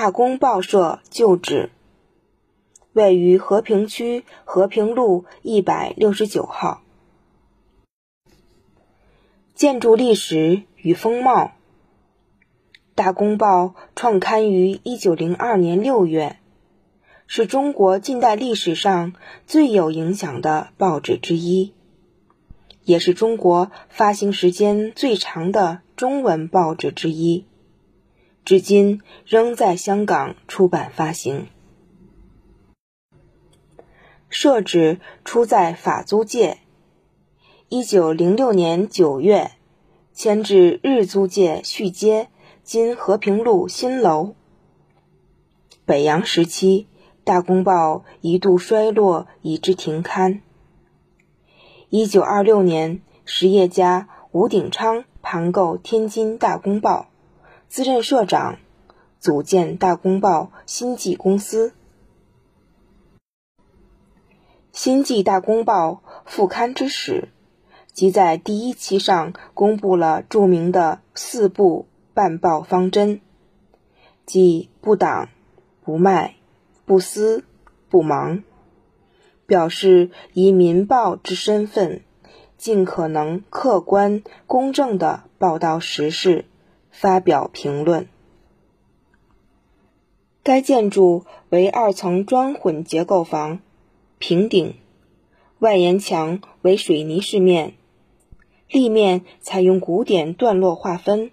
大公报社旧址，位于和平区和平路一百六十九号。建筑历史与风貌。大公报创刊于一九零二年六月，是中国近代历史上最有影响的报纸之一，也是中国发行时间最长的中文报纸之一。至今仍在香港出版发行。设址出在法租界，一九零六年九月迁至日租界续街（今和平路新楼）。北洋时期，《大公报》一度衰落，以致停刊。一九二六年，实业家吴鼎昌盘购天津《大公报》。自任社长，组建《大公报》新纪公司。《新纪大公报》复刊之始，即在第一期上公布了著名的四不办报方针，即不党、不卖、不私、不忙，表示以民报之身份，尽可能客观公正地报道时事。发表评论。该建筑为二层砖混结构房，平顶，外沿墙为水泥饰面，立面采用古典段落划分，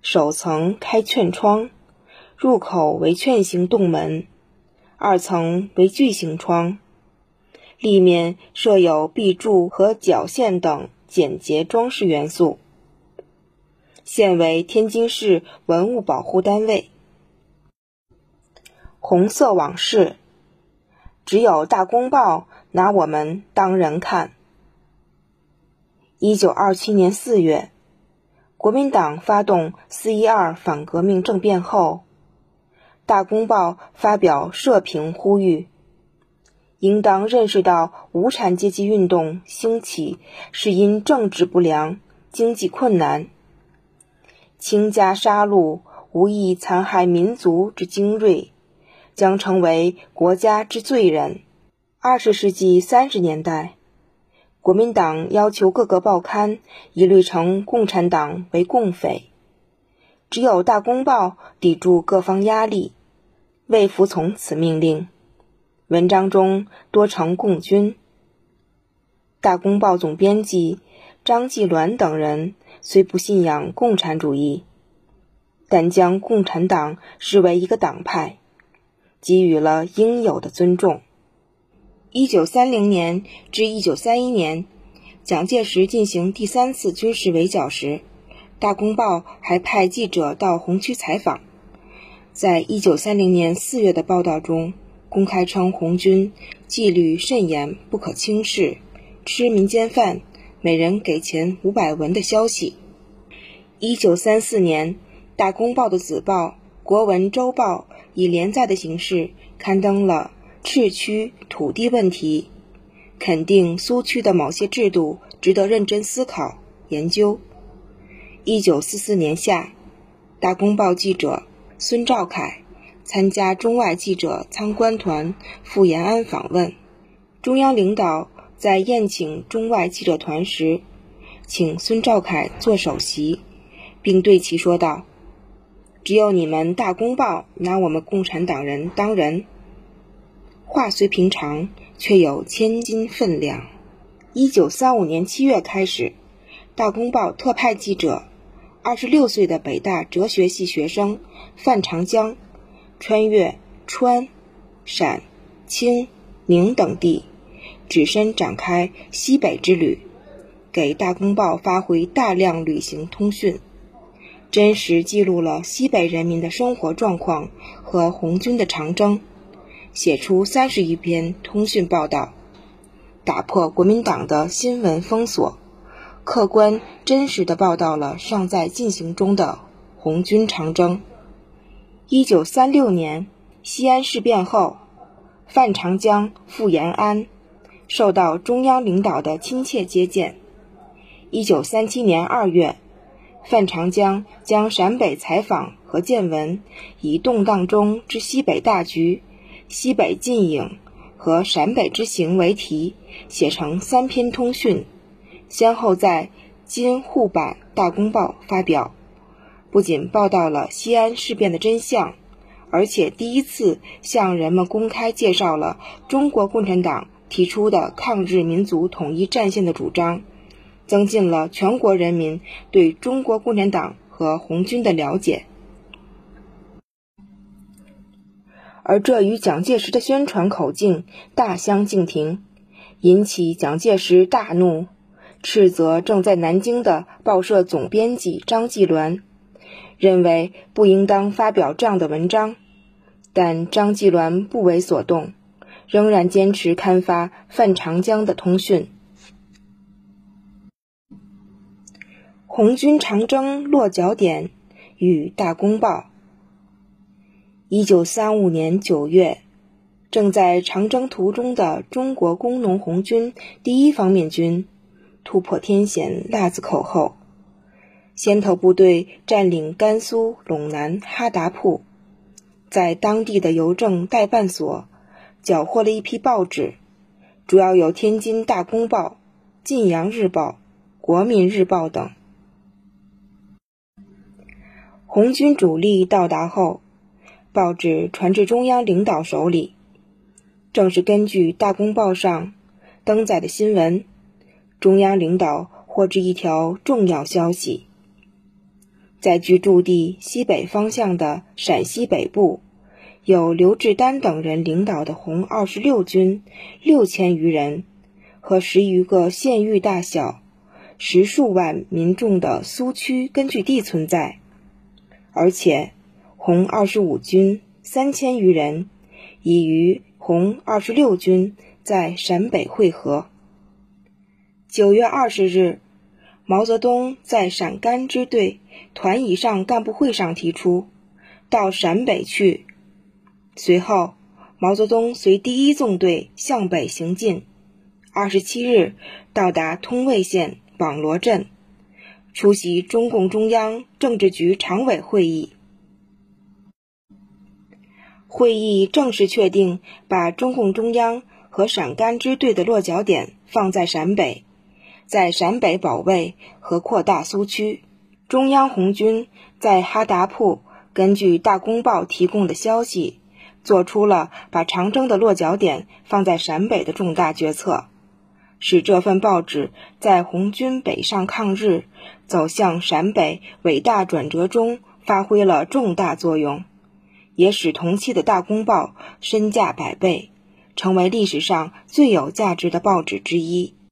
首层开券窗，入口为券形洞门，二层为巨型窗，立面设有壁柱和角线等简洁装饰元素。现为天津市文物保护单位。红色往事，只有大公报拿我们当人看。一九二七年四月，国民党发动四一二反革命政变后，大公报发表社评呼吁，应当认识到无产阶级运动兴起是因政治不良、经济困难。倾家杀戮，无意残害民族之精锐，将成为国家之罪人。二十世纪三十年代，国民党要求各个报刊一律称共产党为共匪，只有《大公报》抵住各方压力，未服从此命令。文章中多称共军。《大公报》总编辑张继鸾等人。虽不信仰共产主义，但将共产党视为一个党派，给予了应有的尊重。一九三零年至一九三一年，蒋介石进行第三次军事围剿时，《大公报》还派记者到红区采访。在一九三零年四月的报道中，公开称红军纪律甚严，不可轻视，吃民间饭。每人给钱五百文的消息。一九三四年，《大公报》的子报《国文周报》以连载的形式刊登了赤区土地问题，肯定苏区的某些制度值得认真思考研究。一九四四年夏，《大公报》记者孙兆凯参加中外记者参观团赴延安访问，中央领导。在宴请中外记者团时，请孙兆凯做首席，并对其说道：“只有你们《大公报》拿我们共产党人当人。”话虽平常，却有千斤分量。一九三五年七月开始，《大公报》特派记者，二十六岁的北大哲学系学生范长江，穿越川、陕、青、宁等地。只身展开西北之旅，给《大公报》发回大量旅行通讯，真实记录了西北人民的生活状况和红军的长征，写出三十余篇通讯报道，打破国民党的新闻封锁，客观真实的报道了尚在进行中的红军长征。一九三六年西安事变后，范长江赴延安。受到中央领导的亲切接见。一九三七年二月，范长江将陕北采访和见闻，以动荡中之西北大局、西北近影和陕北之行为题，写成三篇通讯，先后在今沪版《大公报》发表。不仅报道了西安事变的真相，而且第一次向人们公开介绍了中国共产党提出的抗日民族统一战线的主张。增进了全国人民对中国共产党和红军的了解，而这与蒋介石的宣传口径大相径庭，引起蒋介石大怒，斥责正在南京的报社总编辑张继鸾，认为不应当发表这样的文章，但张继鸾不为所动，仍然坚持刊发范长江的通讯。红军长征落脚点与大公报。一九三五年九月，正在长征途中的中国工农红军第一方面军突破天险腊子口后，先头部队占领甘肃陇南哈达铺，在当地的邮政代办所缴获了一批报纸，主要有《天津大公报》《晋阳日报》《国民日报》等。红军主力到达后，报纸传至中央领导手里。正是根据《大公报》上登载的新闻，中央领导获知一条重要消息：在距驻地西北方向的陕西北部，有刘志丹等人领导的红二十六军六千余人和十余个县域大小、十数万民众的苏区根据地存在。而且，红二十五军三千余人已与红二十六军在陕北会合。九月二十日，毛泽东在陕甘支队团以上干部会上提出到陕北去。随后，毛泽东随第一纵队向北行进，二十七日到达通渭县网罗镇。出席中共中央政治局常委会议，会议正式确定把中共中央和陕甘支队的落脚点放在陕北，在陕北保卫和扩大苏区。中央红军在哈达铺根据《大公报》提供的消息，做出了把长征的落脚点放在陕北的重大决策。使这份报纸在红军北上抗日、走向陕北伟大转折中发挥了重大作用，也使同期的大公报身价百倍，成为历史上最有价值的报纸之一。